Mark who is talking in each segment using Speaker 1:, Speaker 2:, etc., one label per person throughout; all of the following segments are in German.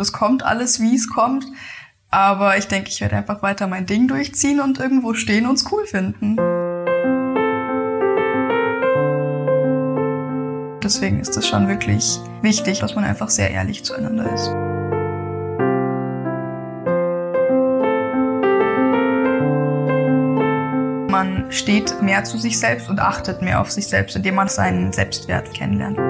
Speaker 1: Es kommt alles, wie es kommt. Aber ich denke, ich werde einfach weiter mein Ding durchziehen und irgendwo stehen und es cool finden. Deswegen ist es schon wirklich wichtig, dass man einfach sehr ehrlich zueinander ist. Man steht mehr zu sich selbst und achtet mehr auf sich selbst, indem man seinen Selbstwert kennenlernt.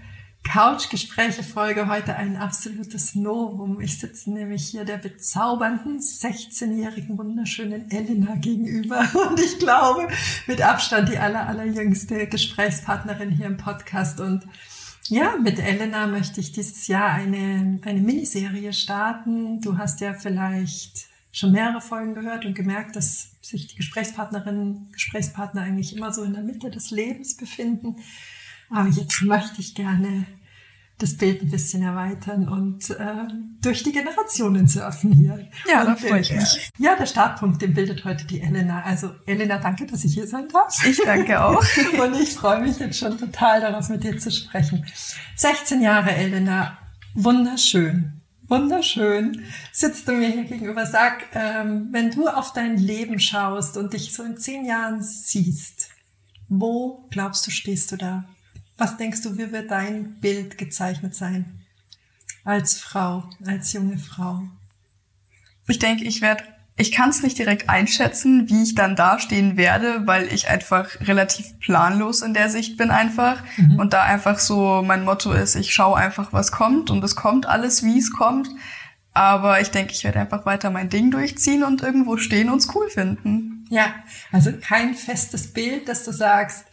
Speaker 2: Couchgespräche-Folge heute ein absolutes Novum. Ich sitze nämlich hier der bezaubernden 16-jährigen wunderschönen Elena gegenüber und ich glaube mit Abstand die aller, allerjüngste Gesprächspartnerin hier im Podcast und ja, mit Elena möchte ich dieses Jahr eine, eine Miniserie starten. Du hast ja vielleicht schon mehrere Folgen gehört und gemerkt, dass sich die Gesprächspartnerinnen, Gesprächspartner eigentlich immer so in der Mitte des Lebens befinden. Aber jetzt möchte ich gerne das Bild ein bisschen erweitern und äh, durch die Generationen surfen hier.
Speaker 1: Ja,
Speaker 2: und,
Speaker 1: da freue ich mich.
Speaker 2: Äh, ja, der Startpunkt, den bildet heute die Elena. Also Elena, danke, dass ich hier sein darf.
Speaker 1: Ich danke auch.
Speaker 2: und ich freue mich jetzt schon total darauf, mit dir zu sprechen. 16 Jahre, Elena, wunderschön. Wunderschön. Sitzt du mir hier gegenüber. Sag, ähm, wenn du auf dein Leben schaust und dich so in zehn Jahren siehst, wo glaubst du, stehst du da? Was denkst du, wie wird dein Bild gezeichnet sein? Als Frau, als junge Frau.
Speaker 1: Ich denke, ich werde, ich kann es nicht direkt einschätzen, wie ich dann dastehen werde, weil ich einfach relativ planlos in der Sicht bin einfach. Mhm. Und da einfach so mein Motto ist, ich schaue einfach, was kommt und es kommt alles, wie es kommt. Aber ich denke, ich werde einfach weiter mein Ding durchziehen und irgendwo stehen und es cool finden.
Speaker 2: Ja, also kein festes Bild, dass du sagst,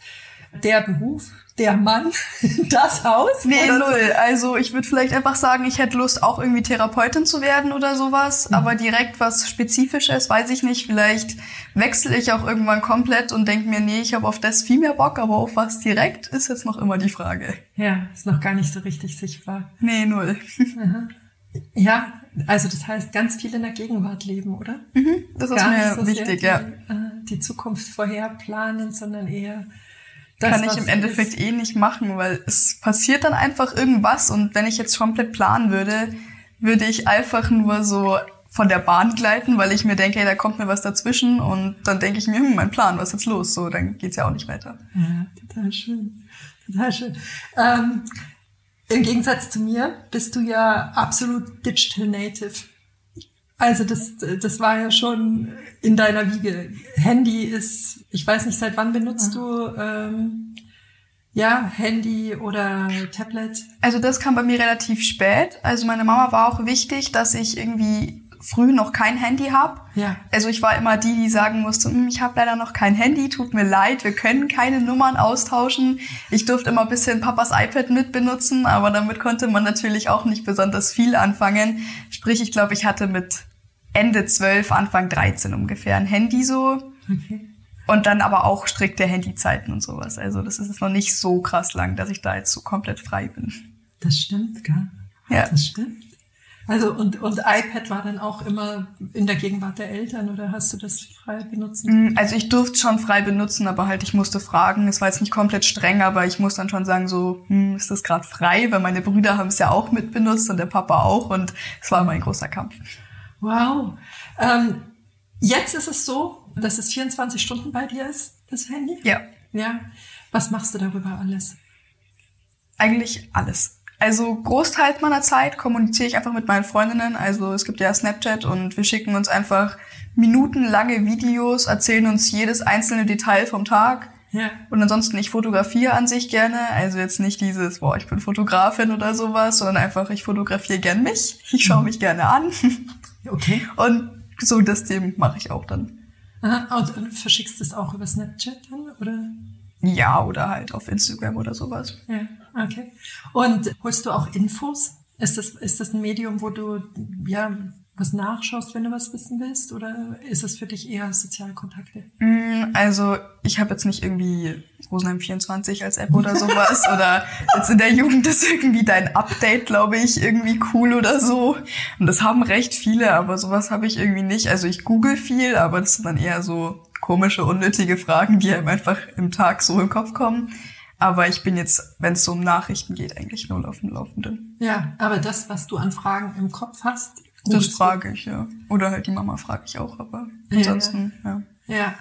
Speaker 2: der Beruf, der Mann, das Haus?
Speaker 1: Nee, null. Also ich würde vielleicht einfach sagen, ich hätte Lust, auch irgendwie Therapeutin zu werden oder sowas. Mhm. Aber direkt was Spezifisches, weiß ich nicht. Vielleicht wechsle ich auch irgendwann komplett und denke mir, nee, ich habe auf das viel mehr Bock, aber auf was direkt ist jetzt noch immer die Frage.
Speaker 2: Ja, ist noch gar nicht so richtig sichtbar.
Speaker 1: Nee, null.
Speaker 2: Ja, also das heißt, ganz viel in der Gegenwart leben, oder?
Speaker 1: Mhm, das ist gar mir so wichtig, ja.
Speaker 2: Die, äh, die Zukunft vorher planen, sondern eher
Speaker 1: das, kann ich im Endeffekt ist. eh nicht machen, weil es passiert dann einfach irgendwas und wenn ich jetzt komplett planen würde, würde ich einfach nur so von der Bahn gleiten, weil ich mir denke, hey, da kommt mir was dazwischen und dann denke ich mir, hm, mein Plan, was ist jetzt los? So, dann geht's ja auch nicht weiter.
Speaker 2: Ja, total schön. Total schön. Ähm, Im Gegensatz zu mir bist du ja absolut digital native. Also das, das war ja schon in deiner Wiege. Handy ist, ich weiß nicht, seit wann benutzt ja. du ähm, ja Handy oder Tablet?
Speaker 1: Also das kam bei mir relativ spät. Also meine Mama war auch wichtig, dass ich irgendwie früh noch kein Handy habe.
Speaker 2: Ja.
Speaker 1: Also ich war immer die, die sagen musste, hm, ich habe leider noch kein Handy, tut mir leid, wir können keine Nummern austauschen. Ich durfte immer ein bisschen Papas iPad mitbenutzen, aber damit konnte man natürlich auch nicht besonders viel anfangen. Sprich, ich glaube, ich hatte mit Ende 12, Anfang 13 ungefähr ein Handy so. Okay. Und dann aber auch strikte Handyzeiten und sowas. Also das ist jetzt noch nicht so krass lang, dass ich da jetzt so komplett frei bin.
Speaker 2: Das stimmt, gell?
Speaker 1: Ja.
Speaker 2: Das stimmt. Also und, und iPad war dann auch immer in der Gegenwart der Eltern oder hast du das frei benutzen?
Speaker 1: Mm, also ich durfte schon frei benutzen, aber halt ich musste fragen. Es war jetzt nicht komplett streng, aber ich muss dann schon sagen so, hm, ist das gerade frei? Weil meine Brüder haben es ja auch mitbenutzt und der Papa auch und es war immer ein großer Kampf.
Speaker 2: Wow. Ähm, jetzt ist es so, dass es 24 Stunden bei dir ist, das Handy?
Speaker 1: Ja.
Speaker 2: Ja. Was machst du darüber alles?
Speaker 1: Eigentlich alles. Also Großteil meiner Zeit kommuniziere ich einfach mit meinen Freundinnen. Also es gibt ja Snapchat und wir schicken uns einfach minutenlange Videos, erzählen uns jedes einzelne Detail vom Tag.
Speaker 2: Ja.
Speaker 1: Und ansonsten, ich fotografiere an sich gerne. Also jetzt nicht dieses, boah, ich bin Fotografin oder sowas, sondern einfach, ich fotografiere gern mich. Ich schaue mich gerne an.
Speaker 2: Okay.
Speaker 1: Und so das Dem mache ich auch dann.
Speaker 2: Aha. Und, und verschickst du es auch über Snapchat dann, oder?
Speaker 1: Ja, oder halt auf Instagram oder sowas.
Speaker 2: Ja, okay. Und holst du auch Infos? Ist das, ist das ein Medium, wo du ja was nachschaust, wenn du was wissen willst? Oder ist es für dich eher Sozialkontakte?
Speaker 1: Mm, Also ich habe jetzt nicht irgendwie Rosenheim 24 als App oder sowas oder jetzt in der Jugend ist irgendwie dein Update, glaube ich, irgendwie cool oder so. Und das haben recht viele, aber sowas habe ich irgendwie nicht. Also ich google viel, aber das sind dann eher so komische, unnötige Fragen, die einem einfach im Tag so im Kopf kommen. Aber ich bin jetzt, wenn es so um Nachrichten geht, eigentlich null auf dem Laufenden.
Speaker 2: Ja, aber das, was du an Fragen im Kopf hast,
Speaker 1: Das frage ich, ja. Oder halt die Mama frage ich auch, aber
Speaker 2: Ja,
Speaker 1: ansonsten, ja.
Speaker 2: Ja.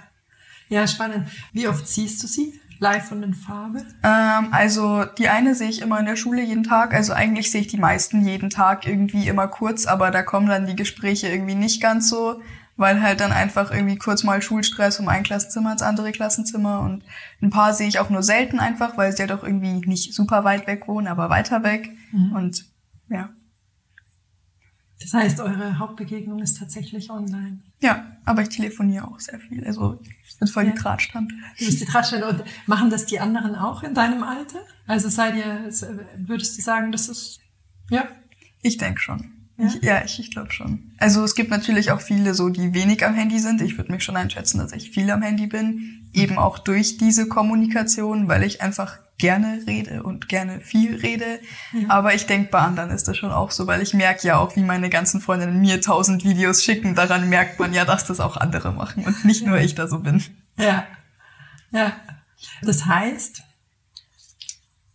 Speaker 2: Ja, spannend. Wie oft siehst du sie? Live und in Farbe?
Speaker 1: Ähm, also die eine sehe ich immer in der Schule jeden Tag. Also eigentlich sehe ich die meisten jeden Tag irgendwie immer kurz, aber da kommen dann die Gespräche irgendwie nicht ganz so, weil halt dann einfach irgendwie kurz mal Schulstress vom ein Klassenzimmer ins andere Klassenzimmer und ein paar sehe ich auch nur selten einfach, weil sie ja doch irgendwie nicht super weit weg wohnen, aber weiter weg.
Speaker 2: Mhm.
Speaker 1: Und ja.
Speaker 2: Das heißt, eure Hauptbegegnung ist tatsächlich online.
Speaker 1: Ja, aber ich telefoniere auch sehr viel. Also ich bin voll die
Speaker 2: Ja.
Speaker 1: Drahtstand.
Speaker 2: Du bist die Drahtstelle. Und machen das die anderen auch in deinem Alter? Also seid ihr, würdest du sagen, das ist, ja?
Speaker 1: Ich denke schon.
Speaker 2: Ja?
Speaker 1: Ich, ja, ich, ich glaube schon. Also es gibt natürlich auch viele so, die wenig am Handy sind. Ich würde mich schon einschätzen, dass ich viel am Handy bin. Eben auch durch diese Kommunikation, weil ich einfach gerne rede und gerne viel rede.
Speaker 2: Ja.
Speaker 1: Aber ich denke, bei anderen ist das schon auch so, weil ich merke ja auch, wie meine ganzen Freundinnen mir tausend Videos schicken. Daran merkt man ja, dass das auch andere machen und nicht nur ich da so bin.
Speaker 2: Ja. Ja. Das heißt,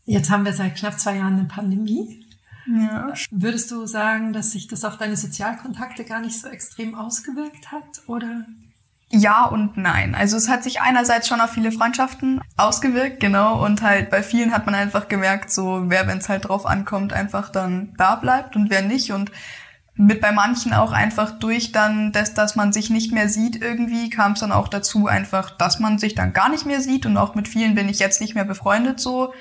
Speaker 2: jetzt haben wir seit knapp zwei Jahren eine Pandemie.
Speaker 1: Ja.
Speaker 2: Würdest du sagen, dass sich das auf deine Sozialkontakte gar nicht so extrem ausgewirkt hat? Oder?
Speaker 1: Ja und nein. Also es hat sich einerseits schon auf viele Freundschaften ausgewirkt, genau. Und halt bei vielen hat man einfach gemerkt, so wer, wenn es halt drauf ankommt, einfach dann da bleibt und wer nicht. Und mit bei manchen auch einfach durch dann, dass, dass man sich nicht mehr sieht irgendwie, kam es dann auch dazu einfach, dass man sich dann gar nicht mehr sieht. Und auch mit vielen bin ich jetzt nicht mehr befreundet so.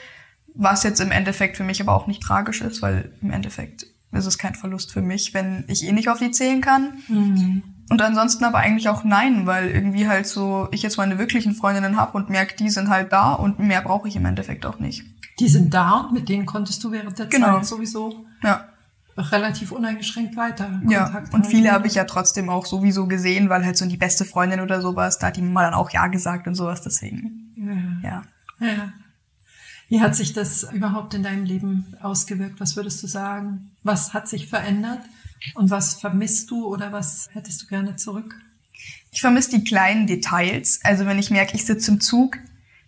Speaker 1: Was jetzt im Endeffekt für mich aber auch nicht tragisch ist, weil im Endeffekt ist es kein Verlust für mich, wenn ich eh nicht auf die zählen kann. Und ansonsten aber eigentlich auch nein, weil irgendwie halt so ich jetzt meine wirklichen Freundinnen habe und merke, die sind halt da und mehr brauche ich im Endeffekt auch nicht.
Speaker 2: Die sind da und mit denen konntest du während der
Speaker 1: Genau.
Speaker 2: Zeit sowieso
Speaker 1: Ja,
Speaker 2: relativ uneingeschränkt weiter
Speaker 1: ja.
Speaker 2: Kontakt
Speaker 1: Und viele habe ich ja trotzdem auch sowieso gesehen, weil halt so die beste Freundin oder sowas, da hat die Mama dann auch ja gesagt und sowas, deswegen.
Speaker 2: Ja.
Speaker 1: Ja.
Speaker 2: Ja. Wie hat sich das überhaupt in deinem Leben ausgewirkt? Was würdest du sagen? Was hat sich verändert? Und was vermisst du oder was hättest du gerne zurück?
Speaker 1: Ich vermisse die kleinen Details. Also wenn ich merke, ich sitze im Zug,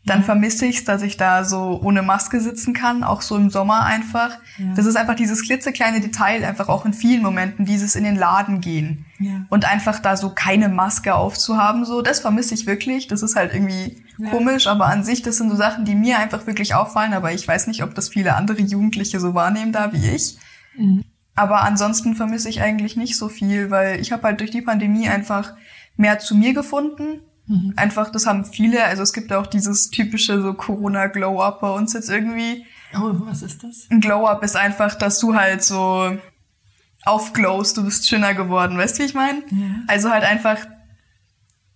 Speaker 1: dann
Speaker 2: Ja.
Speaker 1: vermisse ich es, dass ich da so ohne Maske sitzen kann, auch so im Sommer einfach.
Speaker 2: Ja.
Speaker 1: Das ist einfach dieses klitzekleine Detail, einfach auch in vielen Momenten, dieses in den Laden gehen.
Speaker 2: Ja.
Speaker 1: Und einfach da so keine Maske aufzuhaben, so, das vermisse ich wirklich. Das ist halt irgendwie
Speaker 2: Ja.
Speaker 1: komisch, aber an sich, das sind so Sachen, die mir einfach wirklich auffallen, aber ich weiß nicht, ob das viele andere Jugendliche so wahrnehmen da wie ich.
Speaker 2: Mhm.
Speaker 1: Aber ansonsten vermisse ich eigentlich nicht so viel, weil ich habe halt durch die Pandemie einfach mehr zu mir gefunden.
Speaker 2: Mhm.
Speaker 1: Einfach, das haben viele, also es gibt auch dieses typische so Corona-Glow-Up bei uns jetzt irgendwie.
Speaker 2: Oh, was ist das?
Speaker 1: Ein Glow-Up ist einfach, dass du halt so aufglowst, du bist schöner geworden, weißt du, wie ich meine?
Speaker 2: Ja.
Speaker 1: Also halt einfach,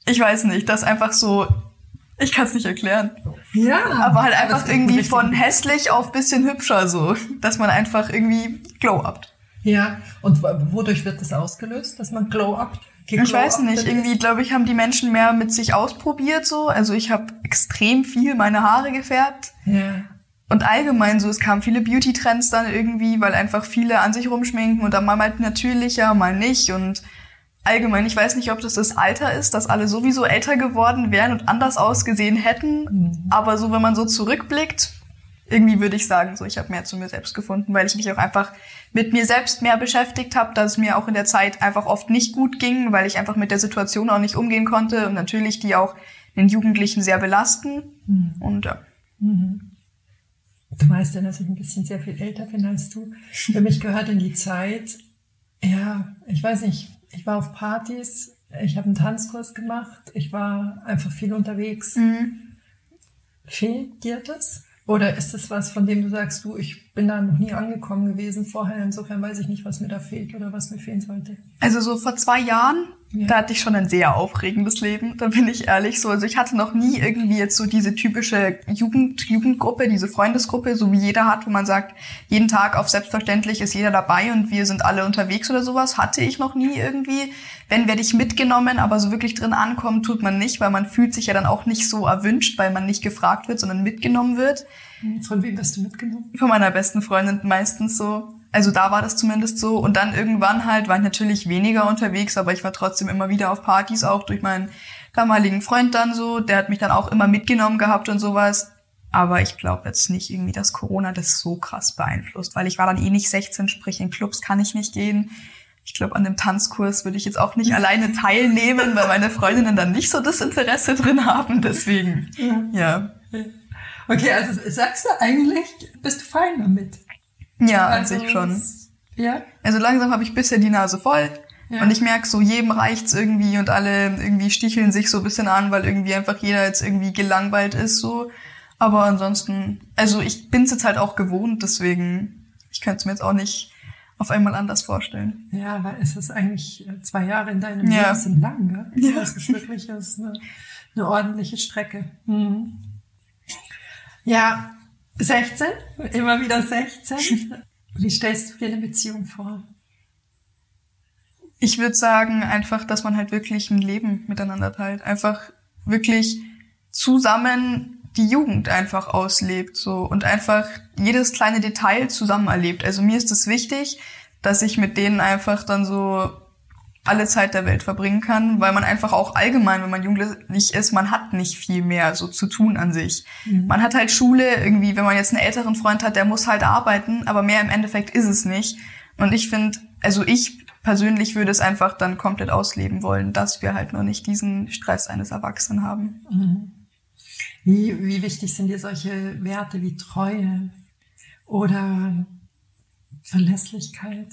Speaker 1: ich weiß nicht, das einfach so, ich kann es nicht erklären.
Speaker 2: Ja.
Speaker 1: Aber halt einfach irgendwie von hässlich auf bisschen hübscher so, dass man einfach irgendwie glow-upt.
Speaker 2: Ja. Und wodurch wird das ausgelöst, dass man glow-up?
Speaker 1: Ich weiß nicht, irgendwie glaube ich, haben die Menschen mehr mit sich ausprobiert so. Also ich habe extrem viel meine Haare gefärbt.
Speaker 2: Ja.
Speaker 1: Und allgemein so, es kamen viele Beauty-Trends dann irgendwie, weil einfach viele an sich rumschminken und dann mal halt natürlicher, mal nicht. Und allgemein, ich weiß nicht, ob das das Alter ist, dass alle sowieso älter geworden wären und anders ausgesehen hätten.
Speaker 2: Mhm.
Speaker 1: Aber so, wenn man so zurückblickt, irgendwie würde ich sagen, so, ich habe mehr zu mir selbst gefunden, weil ich mich auch einfach mit mir selbst mehr beschäftigt habe, dass es mir auch in der Zeit einfach oft nicht gut ging, weil ich einfach mit der Situation auch nicht umgehen konnte und natürlich die auch den Jugendlichen sehr belasten.
Speaker 2: Mhm.
Speaker 1: Und ja.
Speaker 2: du weißt ja, dass ich ein bisschen sehr viel älter bin als du. Für mich gehört in die Zeit, ja, ich weiß nicht, ich war auf Partys, ich habe einen Tanzkurs gemacht, ich war einfach viel unterwegs. Mhm. Fehlt dir das? Oder ist das was, von dem du sagst, du, ich bin da noch nie angekommen gewesen vorher, insofern weiß ich nicht, was mir da fehlt oder was mir fehlen sollte?
Speaker 1: Also so vor zwei Jahren, ja. da hatte ich schon ein sehr aufregendes Leben, da bin ich ehrlich so. Also ich hatte noch nie irgendwie jetzt so diese typische Jugend, Jugendgruppe, diese Freundesgruppe, so wie jeder hat, wo man sagt, jeden Tag auf selbstverständlich ist jeder dabei und wir sind alle unterwegs oder sowas, hatte ich noch nie irgendwie. Wenn werde ich mitgenommen, aber so wirklich drin ankommen tut man nicht, weil man fühlt sich ja dann auch nicht so erwünscht, weil man nicht gefragt wird, sondern mitgenommen wird.
Speaker 2: Von wem wirst du mitgenommen?
Speaker 1: Von meiner besten Freundin meistens so. Also da war das zumindest so. Und dann irgendwann halt war ich natürlich weniger unterwegs, aber ich war trotzdem immer wieder auf Partys, auch durch meinen damaligen Freund dann so. Der hat mich dann auch immer mitgenommen gehabt und sowas. Aber ich glaube jetzt nicht irgendwie, dass Corona das so krass beeinflusst, weil ich war dann eh nicht 16, sprich in Clubs kann ich nicht gehen. Ich glaube, an dem Tanzkurs würde ich jetzt auch nicht alleine teilnehmen, weil meine Freundinnen dann nicht so das Interesse drin haben. Deswegen, ja.
Speaker 2: ja. Okay, also sagst du eigentlich, bist du fein damit?
Speaker 1: Ja, also, an sich schon. Ja. Also langsam habe ich bisher die Nase voll. Ja. Und ich merke so, jedem reicht's irgendwie und alle irgendwie sticheln sich so ein bisschen an, weil irgendwie einfach jeder jetzt irgendwie gelangweilt ist so. Aber ansonsten, also ich bin's jetzt halt auch gewohnt, deswegen, ich könnte es mir jetzt auch nicht auf einmal anders vorstellen.
Speaker 2: Ja, weil es ist eigentlich äh, zwei Jahre in deinem ja. Leben sind lang, gell? Ja. Das ist wirklich das ist eine, eine ordentliche Strecke. Mhm. Ja, 16, immer wieder 16. Wie stellst du dir eine Beziehung vor?
Speaker 1: Ich würde sagen, einfach, dass man halt wirklich ein Leben miteinander teilt. Einfach wirklich zusammen die Jugend einfach auslebt, so. Und einfach jedes kleine Detail zusammen erlebt. Also mir ist es wichtig, dass ich mit denen einfach dann so alle Zeit der Welt verbringen kann, weil man einfach auch allgemein, wenn man jugendlich ist, man hat nicht viel mehr so zu tun an sich. Mhm. Man hat halt Schule irgendwie, wenn man jetzt einen älteren Freund hat, der muss halt arbeiten, aber mehr im Endeffekt ist es nicht. Und ich finde, also ich persönlich würde es einfach dann komplett ausleben wollen, dass wir halt noch nicht diesen Stress eines Erwachsenen haben.
Speaker 2: Mhm. Wie, wie wichtig sind dir solche Werte wie Treue oder Verlässlichkeit?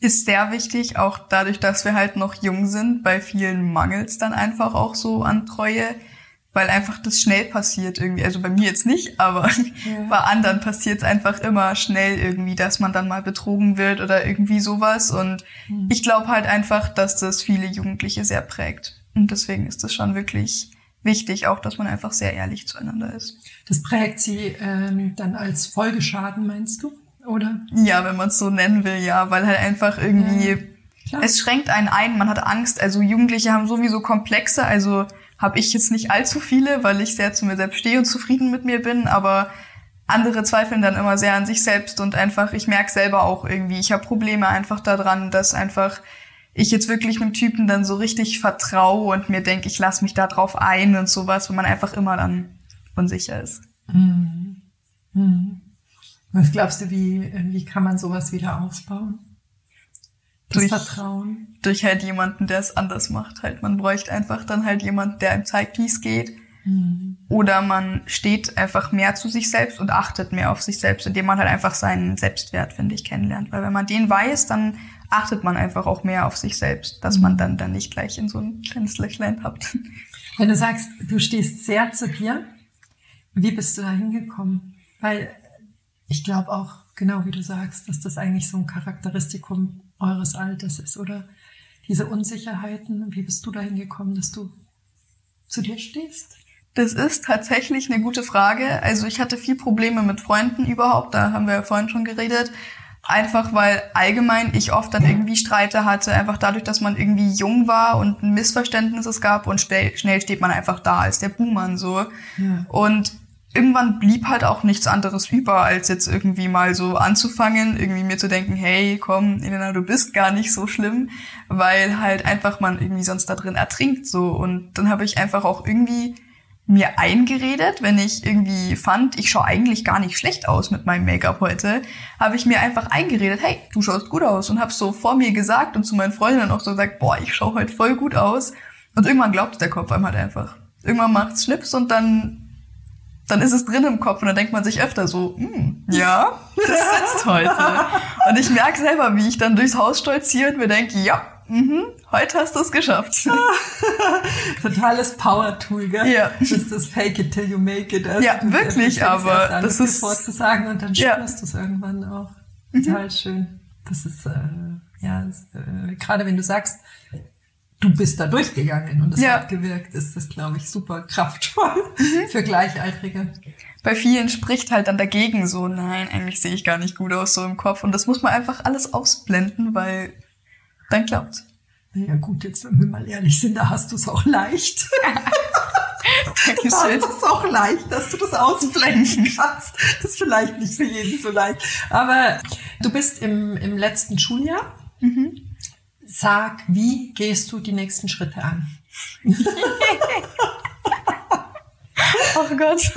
Speaker 1: Ist sehr wichtig, auch dadurch, dass wir halt noch jung sind. Bei vielen mangelt es dann einfach auch so an Treue, weil einfach das schnell passiert irgendwie. Also bei mir jetzt nicht, aber ja. bei anderen passiert es einfach immer schnell irgendwie, dass man dann mal betrogen wird oder irgendwie sowas. Und mhm. ich glaube halt einfach, dass das viele Jugendliche sehr prägt. Und deswegen ist es schon wirklich wichtig, auch dass man einfach sehr ehrlich zueinander ist.
Speaker 2: Das prägt sie ähm, dann als Folgeschaden, meinst du? Oder?
Speaker 1: Ja, wenn man es so nennen will, ja, weil halt einfach irgendwie ja, es schränkt einen ein, man hat Angst. Also Jugendliche haben sowieso Komplexe, also habe ich jetzt nicht allzu viele, weil ich sehr zu mir selbst stehe und zufrieden mit mir bin, aber andere zweifeln dann immer sehr an sich selbst und einfach, ich merke selber auch irgendwie, ich habe Probleme einfach daran, dass einfach ich jetzt wirklich einem Typen dann so richtig vertraue und mir denke, ich lasse mich da drauf ein und sowas, wo man einfach immer dann unsicher ist. Mhm.
Speaker 2: Mhm. Was glaubst du, wie, wie kann man sowas wieder aufbauen?
Speaker 1: Das durch, Vertrauen. Durch halt jemanden, der es anders macht. Halt, man bräuchte einfach dann halt jemanden, der einem zeigt, wie es geht. Mhm. Oder man steht einfach mehr zu sich selbst und achtet mehr auf sich selbst, indem man halt einfach seinen Selbstwert, finde ich, kennenlernt. Weil wenn man den weiß, dann achtet man einfach auch mehr auf sich selbst, dass mhm. man dann, dann nicht gleich in so ein kleines Löchlein habt.
Speaker 2: Wenn du sagst, du stehst sehr zu dir, wie bist du da hingekommen? Weil ich glaube auch, genau wie du sagst, dass das eigentlich so ein Charakteristikum eures Alters ist, oder? Diese Unsicherheiten, wie bist du dahin gekommen, dass du zu dir stehst?
Speaker 1: Das ist tatsächlich eine gute Frage. Also ich hatte viel Probleme mit Freunden überhaupt, da haben wir ja vorhin schon geredet. Einfach weil allgemein ich oft dann irgendwie Streite hatte, einfach dadurch, dass man irgendwie jung war und ein Missverständnis es gab und schnell steht man einfach da als der Buhmann so. Ja. Und irgendwann blieb halt auch nichts anderes über, als jetzt irgendwie mal so anzufangen, irgendwie mir zu denken, hey, komm, Elena, du bist gar nicht so schlimm, weil halt einfach man irgendwie sonst da drin ertrinkt so. Und dann habe ich einfach auch irgendwie mir eingeredet, wenn ich irgendwie fand, ich schaue eigentlich gar nicht schlecht aus mit meinem Make-up heute, habe ich mir einfach eingeredet, hey, du schaust gut aus und habe so vor mir gesagt und zu meinen Freundinnen auch so gesagt, boah, ich schaue heute voll gut aus. Und irgendwann glaubt der Kopf einem halt einfach. Irgendwann macht's Schnips und dann dann ist es drin im Kopf und dann denkt man sich öfter so, hm, ja, das sitzt heute. Und ich merke selber, wie ich dann durchs Haus stolziere und mir denke, ja, Mhm, heute hast du es geschafft.
Speaker 2: Totales Power-Tool, gell? Ja. Das ist das Fake it till you make it.
Speaker 1: Also ja, wirklich, aber
Speaker 2: an, das ist vorzusagen und dann spürst ja. du es irgendwann auch. Mhm. Total mhm. schön. Das ist äh, ja äh, gerade wenn du sagst, du bist da durchgegangen und es ja. hat gewirkt, ist das glaube ich super kraftvoll mhm. für Gleichaltrige.
Speaker 1: Bei vielen spricht halt dann dagegen so, nein, eigentlich sehe ich gar nicht gut aus so im Kopf und das muss man einfach alles ausblenden, weil dann klappt's.
Speaker 2: Ja gut, jetzt wenn wir mal ehrlich sind, da hast du es auch leicht. Dankeschön. Da hast du es auch leicht, dass du das ausblenden kannst. Das ist vielleicht nicht für jeden so leicht. Aber du bist im, im letzten Schuljahr. Mhm. Sag, wie gehst du die nächsten Schritte an?
Speaker 1: oh Gott.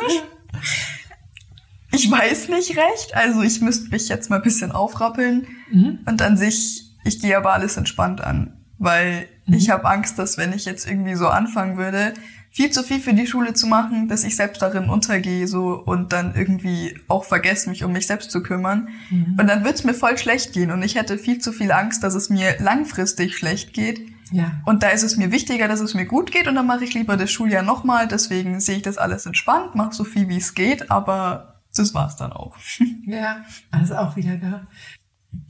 Speaker 1: Ich weiß nicht recht. Also ich müsste mich jetzt mal ein bisschen aufrappeln. Mhm. Und an sich ich gehe aber alles entspannt an, weil mhm. ich habe Angst, dass wenn ich jetzt irgendwie so anfangen würde, viel zu viel für die Schule zu machen, dass ich selbst darin untergehe so und dann irgendwie auch vergesse, mich um mich selbst zu kümmern. Mhm. Und dann wird's mir voll schlecht gehen und ich hätte viel zu viel Angst, dass es mir langfristig schlecht geht. Ja. Und da ist es mir wichtiger, dass es mir gut geht und dann mache ich lieber das Schuljahr nochmal. Deswegen sehe ich das alles entspannt, mache so viel wie es geht, aber das war's dann auch.
Speaker 2: Ja, also auch wieder, gell?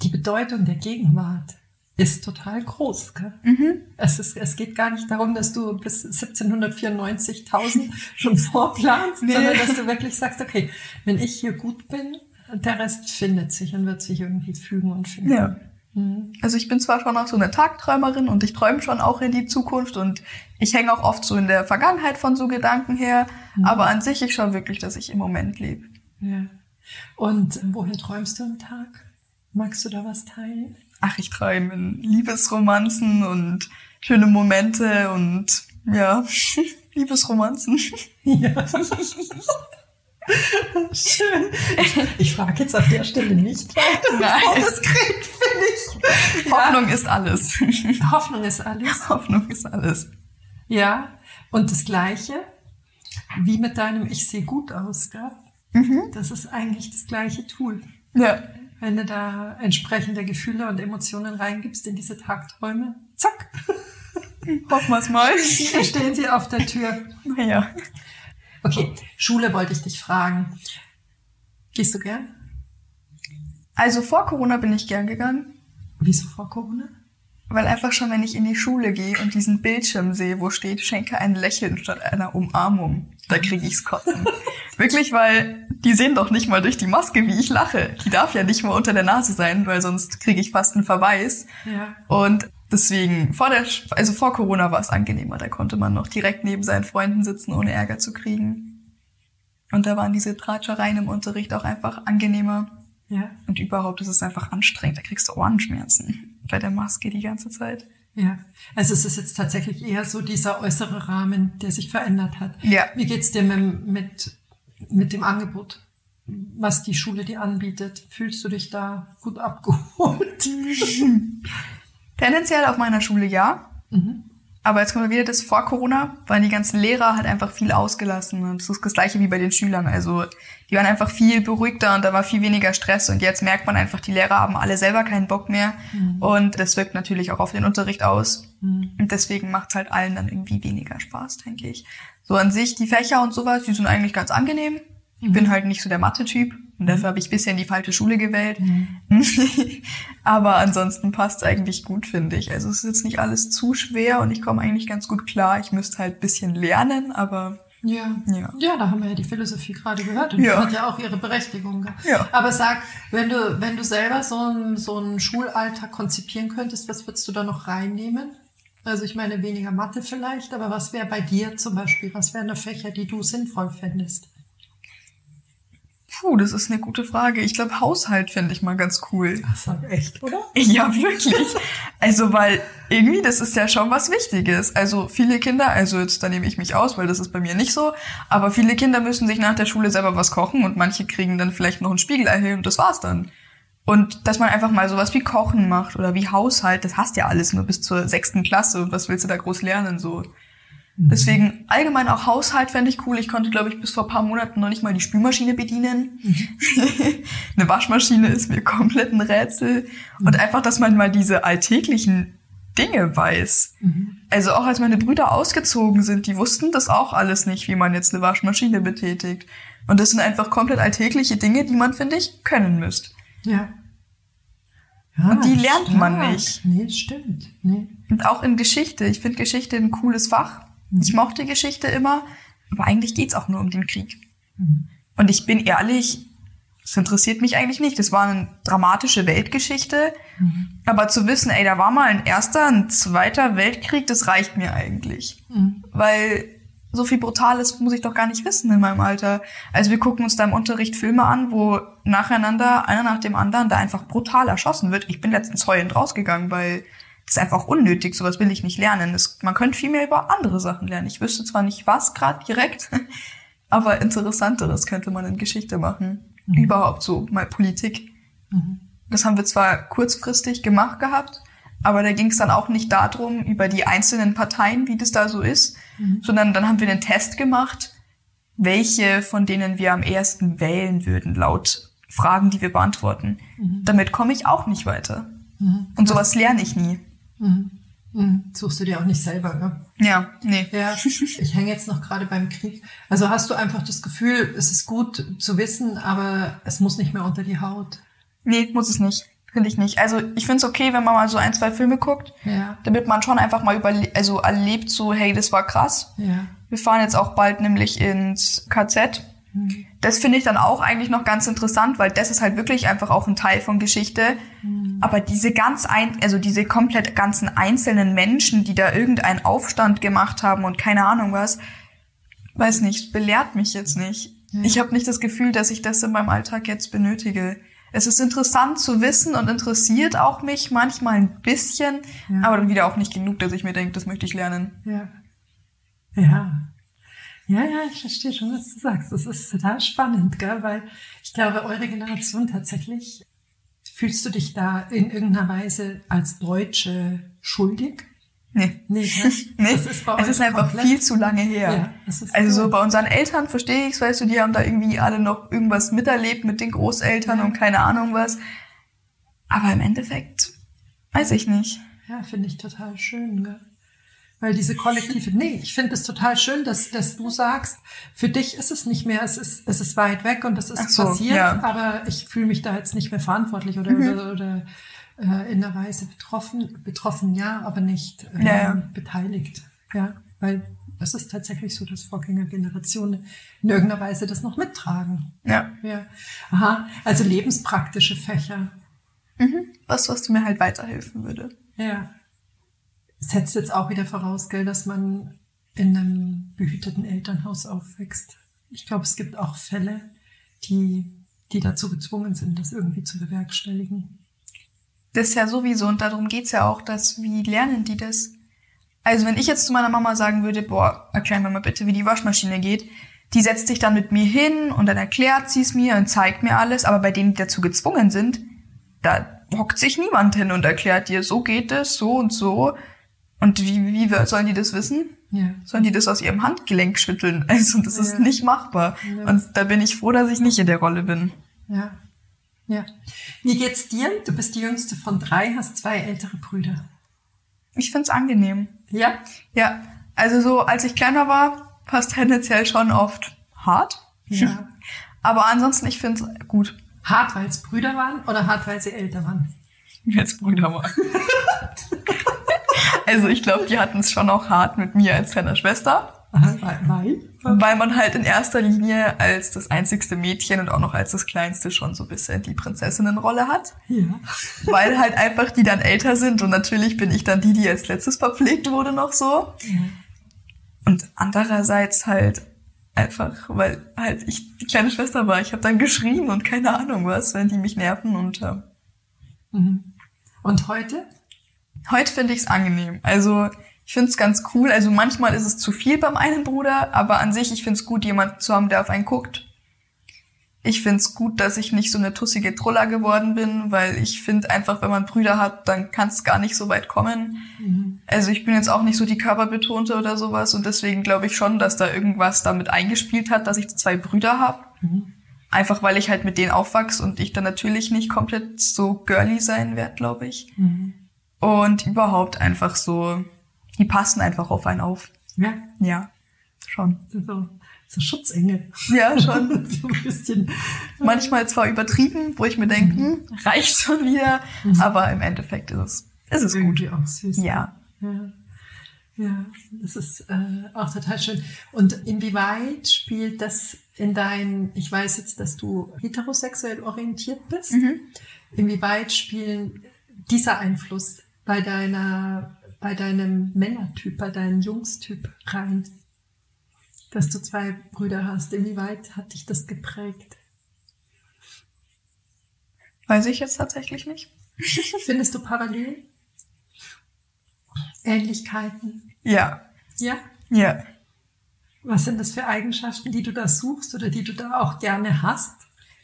Speaker 2: die Bedeutung der Gegenwart ist total groß. Gell? Mhm. Es, ist, es geht gar nicht darum, dass du bis 1794.000 schon vorplanst, nee. sondern dass du wirklich sagst, okay, wenn ich hier gut bin, der Rest findet sich und wird sich irgendwie fügen und finden. Ja.
Speaker 1: Mhm. Also ich bin zwar schon auch so eine Tagträumerin und ich träume schon auch in die Zukunft und ich hänge auch oft so in der Vergangenheit von so Gedanken her, mhm. aber an sich ich schaue wirklich, dass ich im Moment lebe.
Speaker 2: Ja. Und wohin träumst du am Tag? Magst du da was teilen?
Speaker 1: Ach, ich träume in Liebesromanzen und schöne Momente und ja, Liebesromanzen. Ja.
Speaker 2: Schön. Ich, frage jetzt auf der Stelle nicht weiter. Nein. Das kriegt, finde
Speaker 1: ich. Hoffnung ja. ist alles.
Speaker 2: Hoffnung ist alles.
Speaker 1: Hoffnung ist alles.
Speaker 2: Ja. Und das Gleiche, wie mit deinem Ich sehe gut aus, gell? Mhm. Das ist eigentlich das gleiche Tool. Ja wenn du da entsprechende Gefühle und Emotionen reingibst in diese Tagträume, zack.
Speaker 1: Hoffen wir es mal.
Speaker 2: Stehen sie auf der Tür.
Speaker 1: Naja.
Speaker 2: Okay, Schule wollte ich dich fragen. Gehst du gern?
Speaker 1: Also vor Corona bin ich gern gegangen.
Speaker 2: Wieso vor Corona?
Speaker 1: Weil einfach schon, wenn ich in die Schule gehe und diesen Bildschirm sehe, wo steht, schenke ein Lächeln statt einer Umarmung, da kriege ich's kotzen. Wirklich, weil die sehen doch nicht mal durch die Maske, wie ich lache. Die darf ja nicht mal unter der Nase sein, weil sonst kriege ich fast einen Verweis. Ja. Und deswegen, vor der, also vor Corona war es angenehmer. Da konnte man noch direkt neben seinen Freunden sitzen, ohne Ärger zu kriegen. Und da waren diese Tratschereien im Unterricht auch einfach angenehmer. Ja. Und überhaupt ist es einfach anstrengend. Da kriegst du Ohrenschmerzen bei der Maske die ganze Zeit.
Speaker 2: Ja, also es ist jetzt tatsächlich eher so dieser äußere Rahmen, der sich verändert hat. Ja. Wie geht's dir mit, mit, mit dem Angebot, was die Schule dir anbietet? Fühlst du dich da gut abgeholt?
Speaker 1: Tendenziell auf meiner Schule ja. Mhm. Aber jetzt wir wieder das vor Corona, weil die ganzen Lehrer halt einfach viel ausgelassen. Und das ist das gleiche wie bei den Schülern. Also die waren einfach viel beruhigter und da war viel weniger Stress. Und jetzt merkt man einfach, die Lehrer haben alle selber keinen Bock mehr. Mhm. Und das wirkt natürlich auch auf den Unterricht aus. Mhm. Und deswegen macht es halt allen dann irgendwie weniger Spaß, denke ich. So an sich, die Fächer und sowas, die sind eigentlich ganz angenehm. Ich bin mhm. halt nicht so der Mathe-Typ. Und dafür habe ich bisher in die falsche Schule gewählt. Mhm. Aber ansonsten passt es eigentlich gut, finde ich. Also es ist jetzt nicht alles zu schwer und ich komme eigentlich ganz gut klar. Ich müsste halt bisschen lernen, aber
Speaker 2: ja. ja. Ja, da haben wir ja die Philosophie gerade gehört und ja. die hat ja auch ihre Berechtigung. Ja. Aber sag, wenn du, wenn du selber so ein, so einen Schulalltag konzipieren könntest, was würdest du da noch reinnehmen? Also ich meine weniger Mathe vielleicht, aber was wäre bei dir zum Beispiel? Was wären da Fächer, die du sinnvoll fändest?
Speaker 1: Puh, das ist eine gute Frage. Ich glaube, Haushalt fände ich mal ganz cool.
Speaker 2: Das war echt, oder?
Speaker 1: Ja, wirklich. Also, weil irgendwie, das ist ja schon was Wichtiges. Also, viele Kinder, also jetzt, da nehme ich mich aus, weil das ist bei mir nicht so, aber viele Kinder müssen sich nach der Schule selber was kochen und manche kriegen dann vielleicht noch ein Spiegelei hin und das war's dann. Und dass man einfach mal sowas wie Kochen macht oder wie Haushalt, das hast ja alles nur bis zur sechsten Klasse und was willst du da groß lernen, so. Mhm. Deswegen allgemein auch Haushalt fände ich cool. Ich konnte, glaube ich, bis vor paar Monaten noch nicht mal die Spülmaschine bedienen. Mhm. Eine Waschmaschine ist mir komplett ein Rätsel. Mhm. Und einfach, dass man mal diese alltäglichen Dinge weiß. Mhm. Also auch als meine Brüder ausgezogen sind, die wussten das auch alles nicht, wie man jetzt eine Waschmaschine betätigt. Und das sind einfach komplett alltägliche Dinge, die man, finde ich, können müsste.
Speaker 2: Ja.
Speaker 1: ja und die lernt stark. man nicht.
Speaker 2: Nee, stimmt. Nee.
Speaker 1: Und auch in Geschichte. Ich finde Geschichte ein cooles Fach. Mhm. Ich mochte Geschichte immer, aber eigentlich geht's auch nur um den Krieg. Mhm. Und ich bin ehrlich, es interessiert mich eigentlich nicht. Das war eine dramatische Weltgeschichte. Mhm. Aber zu wissen, ey, da war mal ein erster, ein zweiter Weltkrieg, das reicht mir eigentlich. Mhm. Weil so viel Brutales muss ich doch gar nicht wissen in meinem Alter. Also wir gucken uns da im Unterricht Filme an, wo nacheinander, einer nach dem anderen, da einfach brutal erschossen wird. Ich bin letztens heulend rausgegangen, weil ist einfach unnötig. Sowas will ich nicht lernen. Das, man könnte viel mehr über andere Sachen lernen. Ich wüsste zwar nicht was gerade direkt, aber interessanteres könnte man in Geschichte machen. Mhm. Überhaupt so, mal Politik. Mhm. Das haben wir zwar kurzfristig gemacht gehabt, aber da ging es dann auch nicht darum, über die einzelnen Parteien, wie das da so ist, mhm. sondern dann haben wir einen Test gemacht, welche von denen wir am ersten wählen würden, laut Fragen, die wir beantworten. Mhm. Damit komme ich auch nicht weiter. Mhm. Und sowas lerne ich nie.
Speaker 2: Mhm. Mhm. Suchst du dir auch nicht selber, ne?
Speaker 1: Ja, nee.
Speaker 2: Ja, ich hänge jetzt noch gerade beim Krieg. Also hast du einfach das Gefühl, es ist gut zu wissen, aber es muss nicht mehr unter die Haut.
Speaker 1: Nee, muss es nicht. Finde ich nicht. Also ich finde es okay, wenn man mal so ein, zwei Filme guckt,
Speaker 2: ja.
Speaker 1: damit man schon einfach mal überle also erlebt, so, hey, das war krass.
Speaker 2: Ja.
Speaker 1: Wir fahren jetzt auch bald nämlich ins KZ. Mhm. Das finde ich dann auch eigentlich noch ganz interessant, weil das ist halt wirklich einfach auch ein Teil von Geschichte. Mhm. Aber diese ganz ein, also diese komplett ganzen einzelnen Menschen, die da irgendeinen Aufstand gemacht haben und keine Ahnung was, weiß nicht, belehrt mich jetzt nicht. Ja. Ich habe nicht das Gefühl, dass ich das in meinem Alltag jetzt benötige es ist interessant zu wissen und interessiert auch mich manchmal ein bisschen, ja. aber dann wieder auch nicht genug, dass ich mir denke, das möchte ich lernen.
Speaker 2: Ja. Ja. Ja, ja, ich verstehe schon, was du sagst. Das ist total spannend, gell? weil ich glaube, eure Generation tatsächlich, fühlst du dich da in irgendeiner Weise als Deutsche schuldig?
Speaker 1: Nee. Nee, ne? nee. Das ist bei es ist einfach komplett. viel zu lange her. Ja, also so bei unseren Eltern verstehe ich weißt du, die haben da irgendwie alle noch irgendwas miterlebt mit den Großeltern ja. und keine Ahnung was. Aber im Endeffekt weiß ich nicht.
Speaker 2: Ja, finde ich total schön, gell? Weil diese kollektive, nee, ich finde es total schön, dass, dass du sagst, für dich ist es nicht mehr, es ist, es ist weit weg und es ist so, passiert, ja. aber ich fühle mich da jetzt nicht mehr verantwortlich oder, mhm. oder, oder äh, in der Weise betroffen, betroffen ja, aber nicht äh, ja, beteiligt. Ja, weil es ist tatsächlich so, dass Vorgängergenerationen in irgendeiner Weise das noch mittragen.
Speaker 1: Ja.
Speaker 2: ja. Aha, also lebenspraktische Fächer.
Speaker 1: Mhm. Was, was mir halt weiterhelfen würde.
Speaker 2: Ja. Setzt jetzt auch wieder voraus, gell, dass man in einem behüteten Elternhaus aufwächst. Ich glaube, es gibt auch Fälle, die, die dazu gezwungen sind, das irgendwie zu bewerkstelligen.
Speaker 1: Das ist ja sowieso und darum geht's ja auch, dass wie lernen die das? Also wenn ich jetzt zu meiner Mama sagen würde, boah, erklär mir mal bitte, wie die Waschmaschine geht, die setzt sich dann mit mir hin und dann erklärt sie es mir und zeigt mir alles, aber bei denen, die dazu gezwungen sind, da hockt sich niemand hin und erklärt dir, so geht es, so und so. Und wie, wie sollen die das wissen?
Speaker 2: Ja.
Speaker 1: Sollen die das aus ihrem Handgelenk schütteln? Also das ja. ist nicht machbar. Ja. Und da bin ich froh, dass ich nicht in der Rolle bin.
Speaker 2: Ja. Ja. Wie geht's dir? Du bist die jüngste von drei, hast zwei ältere Brüder.
Speaker 1: Ich find's angenehm.
Speaker 2: Ja?
Speaker 1: Ja. Also so, als ich kleiner war, war es tendenziell schon oft hart.
Speaker 2: Ja.
Speaker 1: Aber ansonsten, ich find's gut.
Speaker 2: Hart, weil es Brüder waren oder hart, weil sie älter waren?
Speaker 1: Weil es Brüder waren. also ich glaube, die hatten es schon auch hart mit mir als kleiner Schwester.
Speaker 2: Weil?
Speaker 1: Weil man halt in erster Linie als das einzigste Mädchen und auch noch als das kleinste schon so ein bisschen die Prinzessinnenrolle hat.
Speaker 2: Ja.
Speaker 1: Weil halt einfach die dann älter sind und natürlich bin ich dann die, die als letztes verpflegt wurde noch so.
Speaker 2: Ja.
Speaker 1: Und andererseits halt einfach, weil halt ich die kleine Schwester war. Ich habe dann geschrien und keine Ahnung was, wenn die mich nerven und äh,
Speaker 2: mhm. Und heute?
Speaker 1: Heute finde ich es angenehm. Also ich finde es ganz cool. Also manchmal ist es zu viel beim einen Bruder, aber an sich, ich finde es gut, jemanden zu haben, der auf einen guckt. Ich find's gut, dass ich nicht so eine tussige Trulla geworden bin, weil ich finde einfach, wenn man Brüder hat, dann kann es gar nicht so weit kommen.
Speaker 2: Mhm.
Speaker 1: Also ich bin jetzt auch nicht so die Körperbetonte oder sowas und deswegen glaube ich schon, dass da irgendwas damit eingespielt hat, dass ich zwei Brüder habe.
Speaker 2: Mhm.
Speaker 1: Einfach weil ich halt mit denen aufwachse und ich dann natürlich nicht komplett so girly sein werde, glaube ich.
Speaker 2: Mhm.
Speaker 1: Und überhaupt einfach so, die passen einfach auf einen auf.
Speaker 2: Ja,
Speaker 1: Ja, schon.
Speaker 2: so, so Schutzengel.
Speaker 1: Ja, schon.
Speaker 2: so ein bisschen.
Speaker 1: Manchmal zwar übertrieben, wo ich mir denke, hm, reicht schon wieder, aber im Endeffekt ist es, ist es gut.
Speaker 2: Irgendwie auch süß.
Speaker 1: Ja.
Speaker 2: Ja, ja das ist äh, auch total schön. Und inwieweit spielt das in dein, ich weiß jetzt, dass du heterosexuell orientiert bist,
Speaker 1: Mhm.
Speaker 2: inwieweit spielen dieser Einfluss bei deiner, bei deinem Männertyp, bei deinem Jungstyp rein? Dass du zwei Brüder hast, inwieweit hat dich das geprägt?
Speaker 1: Weiß ich jetzt tatsächlich nicht.
Speaker 2: Findest du parallel? Ähnlichkeiten?
Speaker 1: Ja,
Speaker 2: Ja?
Speaker 1: ja.
Speaker 2: Was sind das für Eigenschaften, die du da suchst oder die du da auch gerne hast?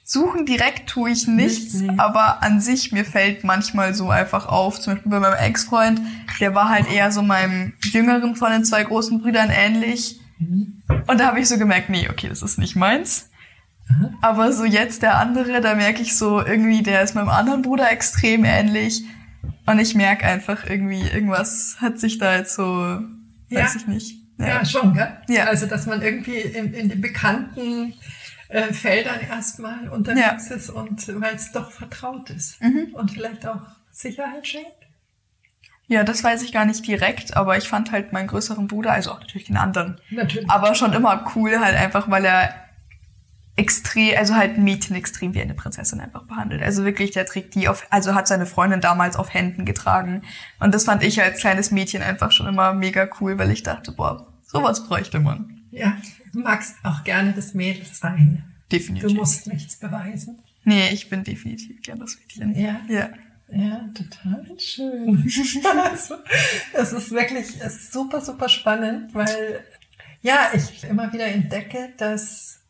Speaker 1: Suchen direkt tue ich nichts,
Speaker 2: Nicht, nee.
Speaker 1: aber an sich mir fällt manchmal so einfach auf. Zum Beispiel bei meinem Ex-Freund, der war halt eher so meinem jüngeren von den zwei großen Brüdern ähnlich. Und da habe ich so gemerkt, nee, okay, das ist nicht meins. Aber so jetzt der andere, da merke ich so irgendwie, der ist meinem anderen Bruder extrem ähnlich. Und ich merke einfach irgendwie, irgendwas hat sich da jetzt so, weiß
Speaker 2: Ja.
Speaker 1: ich nicht.
Speaker 2: Ja, schon, gell?
Speaker 1: Ja.
Speaker 2: Also, dass man irgendwie in, in den bekannten äh, Feldern erstmal unterwegs ist und weil es doch vertraut ist
Speaker 1: Mhm.
Speaker 2: und vielleicht auch Sicherheit schenkt.
Speaker 1: Ja, das weiß ich gar nicht direkt, aber ich fand halt meinen größeren Bruder, also auch natürlich den anderen,
Speaker 2: Natürlich.
Speaker 1: aber schon immer cool, halt einfach, weil er extrem, also halt Mädchen extrem wie eine Prinzessin einfach behandelt. Also wirklich, der trägt die auf, also hat seine Freundin damals auf Händen getragen. Und das fand ich als kleines Mädchen einfach schon immer mega cool, weil ich dachte, boah, sowas bräuchte man.
Speaker 2: Ja, du magst auch gerne das Mädel sein. Du
Speaker 1: Definitiv.
Speaker 2: musst nichts beweisen.
Speaker 1: Nee, ich bin definitiv gern das Mädchen.
Speaker 2: Ja.
Speaker 1: Ja.
Speaker 2: Ja, total schön. also, es ist wirklich es ist super, super spannend, weil ja, ich immer wieder entdecke, dass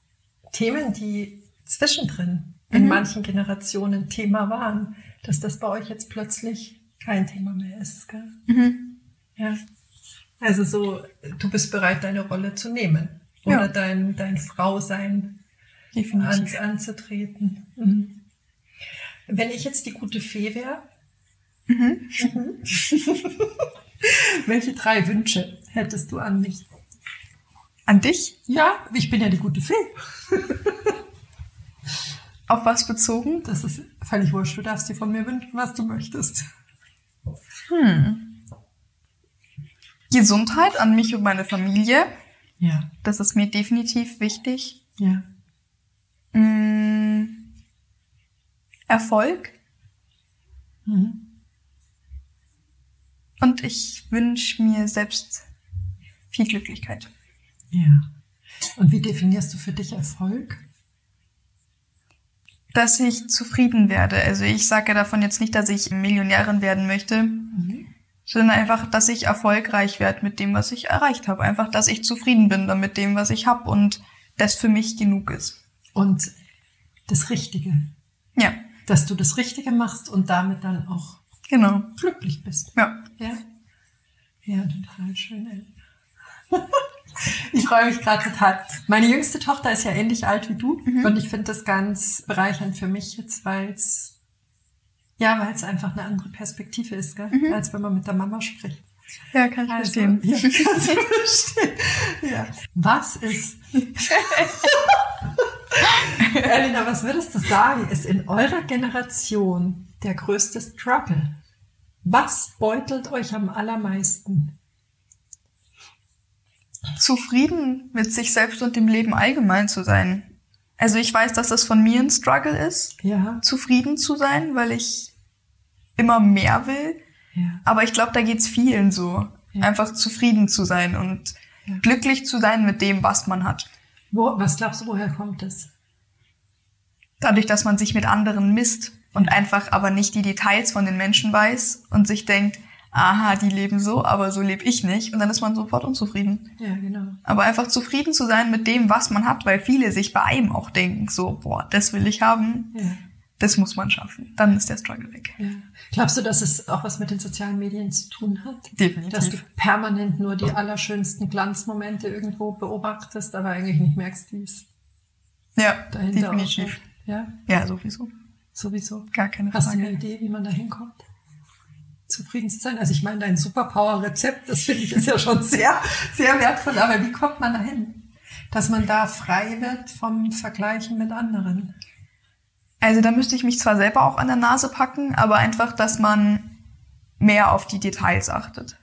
Speaker 2: Themen, die zwischendrin in
Speaker 1: Mhm.
Speaker 2: manchen Generationen Thema waren, dass das bei euch jetzt plötzlich kein Thema mehr ist. Gell?
Speaker 1: Mhm.
Speaker 2: Ja. Also so, du bist bereit, deine Rolle zu nehmen oder
Speaker 1: Ja.
Speaker 2: dein, dein Frausein an, anzutreten. Mhm. Wenn ich jetzt die gute Fee wäre,
Speaker 1: Mhm.
Speaker 2: welche drei Wünsche hättest du an mich?
Speaker 1: An dich?
Speaker 2: Ja, ich bin ja die gute Fee.
Speaker 1: Auf was bezogen?
Speaker 2: Das ist völlig wurscht. Du darfst dir von mir wünschen, was du möchtest.
Speaker 1: Hm. Gesundheit an mich und meine Familie.
Speaker 2: Ja,
Speaker 1: Das ist mir definitiv wichtig.
Speaker 2: ja.
Speaker 1: Mm, Erfolg.
Speaker 2: Mhm.
Speaker 1: Und ich wünsche mir selbst viel Glücklichkeit.
Speaker 2: Ja. Und wie definierst du für dich Erfolg?
Speaker 1: Dass ich zufrieden werde. Also ich sage davon jetzt nicht, dass ich Millionärin werden möchte,
Speaker 2: Mhm.
Speaker 1: sondern einfach, dass ich erfolgreich werde mit dem, was ich erreicht habe. Einfach, dass ich zufrieden bin dann mit dem, was ich habe und das für mich genug ist.
Speaker 2: Und das Richtige.
Speaker 1: Ja,
Speaker 2: Dass du das Richtige machst und damit dann auch
Speaker 1: genau.
Speaker 2: glücklich bist.
Speaker 1: Ja.
Speaker 2: Ja. Ja, total schön. Ich freue mich gerade total. Meine jüngste Tochter ist ja ähnlich alt wie du
Speaker 1: Mhm.
Speaker 2: und ich finde das ganz bereichernd für mich jetzt, weil es ja, weil es einfach eine andere Perspektive ist, gell?
Speaker 1: Mhm.
Speaker 2: als wenn man mit der Mama spricht.
Speaker 1: Ja, kann ich
Speaker 2: Also,
Speaker 1: verstehen.
Speaker 2: Ja, kannst du verstehen. Ja. Was ist? Elina, was würdest du sagen, ist in eurer Generation der größte Struggle? Was beutelt euch am allermeisten?
Speaker 1: Zufrieden mit sich selbst und dem Leben allgemein zu sein. Also ich weiß, dass das von mir ein Struggle ist,
Speaker 2: Ja,
Speaker 1: zufrieden zu sein, weil ich immer mehr will.
Speaker 2: ja,
Speaker 1: Aber ich glaube, da geht's vielen so.
Speaker 2: Ja.
Speaker 1: Einfach zufrieden zu sein und glücklich zu sein mit dem, was man hat.
Speaker 2: Wo, was glaubst du, woher kommt es?
Speaker 1: Dadurch, dass man sich mit anderen misst und einfach aber nicht die Details von den Menschen weiß und sich denkt, aha, die leben so, aber so lebe ich nicht. Und dann ist man sofort unzufrieden.
Speaker 2: Ja, genau.
Speaker 1: Aber einfach zufrieden zu sein mit dem, was man hat, weil viele sich bei einem auch denken, so, boah, das will ich haben.
Speaker 2: Ja.
Speaker 1: Das muss man schaffen. Dann ist der Struggle weg.
Speaker 2: Ja. Glaubst du, dass es auch was mit den sozialen Medien zu tun hat?
Speaker 1: Definitiv.
Speaker 2: Dass du permanent nur die allerschönsten Glanzmomente irgendwo beobachtest, aber eigentlich nicht merkst, wie es
Speaker 1: Ja,
Speaker 2: dahinter
Speaker 1: definitiv.
Speaker 2: ausschaut. Ja,
Speaker 1: Ja, sowieso.
Speaker 2: sowieso.
Speaker 1: Gar keine
Speaker 2: Hast du eine
Speaker 1: Frage.
Speaker 2: Idee, wie man da hinkommt? Zufrieden zu sein? Also ich meine, dein Superpower-Rezept, das finde ich ist ja schon sehr, sehr wertvoll, aber wie kommt man dahin? Dass man da frei wird vom Vergleichen mit anderen.
Speaker 1: Also da müsste ich mich zwar selber auch an der Nase packen, aber einfach, dass man mehr auf die Details achtet.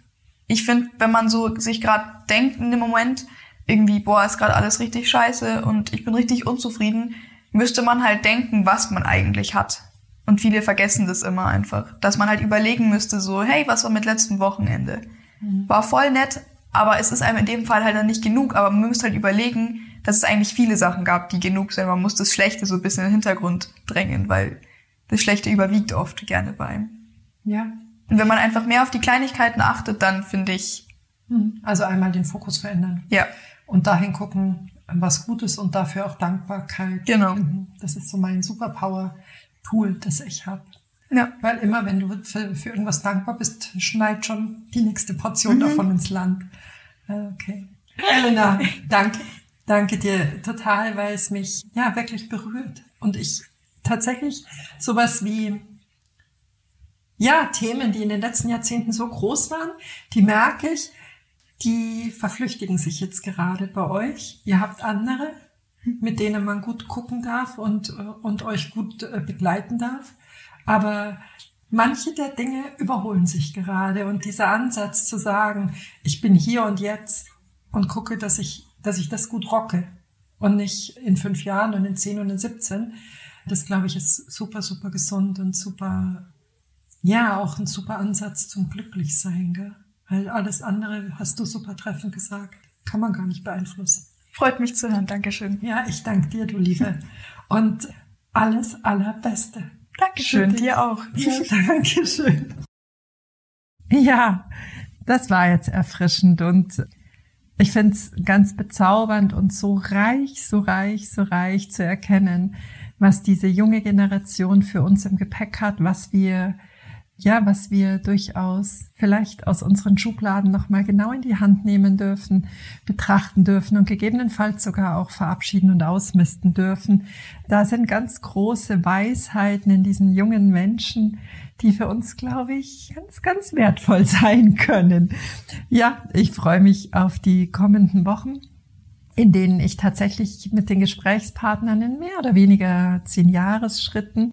Speaker 1: Ich finde, wenn man so sich gerade denkt in dem Moment, irgendwie, boah, ist gerade alles richtig scheiße und ich bin richtig unzufrieden, müsste man halt denken, was man eigentlich hat. Und viele vergessen das immer einfach. Dass man halt überlegen müsste, so, hey, was war mit letztem Wochenende? War voll nett, aber es ist einem in dem Fall halt dann nicht genug. Aber man müsste halt überlegen, dass es eigentlich viele Sachen gab, die genug sind. Man muss das Schlechte so ein bisschen in den Hintergrund drängen, weil das Schlechte überwiegt oft gerne bei einem.
Speaker 2: Ja.
Speaker 1: Und wenn man einfach mehr auf die Kleinigkeiten achtet, dann finde ich,
Speaker 2: Also einmal den Fokus verändern.
Speaker 1: ja,
Speaker 2: und dahin gucken, was gut ist und dafür auch Dankbarkeit
Speaker 1: Genau.
Speaker 2: finden. Das ist so mein Superpower-Tool, das ich habe.
Speaker 1: ja,
Speaker 2: Weil immer, wenn du für, für irgendwas dankbar bist, schneit schon die nächste Portion davon ins Land. Äh, Okay. Elena, danke. Danke dir total, weil es mich ja wirklich berührt. Und ich tatsächlich sowas wie ja, Themen, die in den letzten Jahrzehnten so groß waren, die merke ich, die verflüchtigen sich jetzt gerade bei euch. Ihr habt andere, mit denen man gut gucken darf und, äh, und euch gut äh, begleiten darf. Aber manche der Dinge überholen sich gerade und dieser Ansatz zu sagen, ich bin hier und jetzt und gucke, dass ich, dass ich das gut rocke und nicht in fünf Jahren und in zehn und in 17, das glaube ich ist super, super gesund und super, ja, auch ein super Ansatz zum Glücklichsein, gell? Weil alles andere, hast du super treffend gesagt, kann man gar nicht beeinflussen.
Speaker 1: Freut mich zu hören. Dankeschön.
Speaker 2: Ja, ich danke dir, du Liebe. Und alles allerbeste.
Speaker 1: Dankeschön, dir auch.
Speaker 2: Ja, Dankeschön. Ja, das war jetzt erfrischend und ich finde es ganz bezaubernd und so reich, so reich, so reich zu erkennen, was diese junge Generation für uns im Gepäck hat, was wir ja, was wir durchaus vielleicht aus unseren Schubladen nochmal genau in die Hand nehmen dürfen, betrachten dürfen und gegebenenfalls sogar auch verabschieden und ausmisten dürfen. Da sind ganz große Weisheiten in diesen jungen Menschen, die für uns, glaube ich, ganz, ganz wertvoll sein können. Ja, ich freue mich auf die kommenden Wochen in denen ich tatsächlich mit den Gesprächspartnern in mehr oder weniger zehn Jahresschritten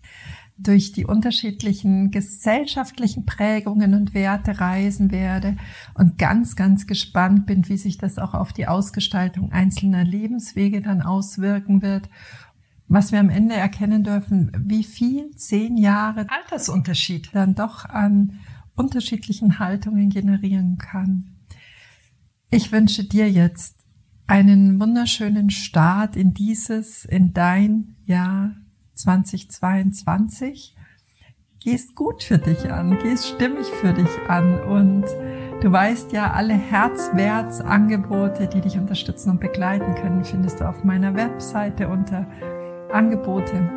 Speaker 2: durch die unterschiedlichen gesellschaftlichen Prägungen und Werte reisen werde und ganz, ganz gespannt bin, wie sich das auch auf die Ausgestaltung einzelner Lebenswege dann auswirken wird. Was wir am Ende erkennen dürfen, wie viel zehn Jahre Altersunterschied dann doch an unterschiedlichen Haltungen generieren kann. Ich wünsche dir jetzt einen wunderschönen Start in dieses, in dein Jahr 2022. Gehst gut für dich an, gehst stimmig für dich an und du weißt ja, alle Herzwertsangebote, die dich unterstützen und begleiten können, findest du auf meiner Webseite unter Angebote.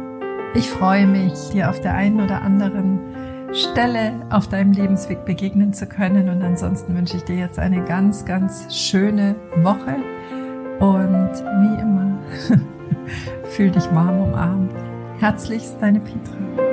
Speaker 2: Ich freue mich, dir auf der einen oder anderen Stelle auf deinem Lebensweg begegnen zu können und ansonsten wünsche ich dir jetzt eine ganz, ganz schöne Woche und wie immer, fühl dich warm umarmt. Herzlichst deine Petra.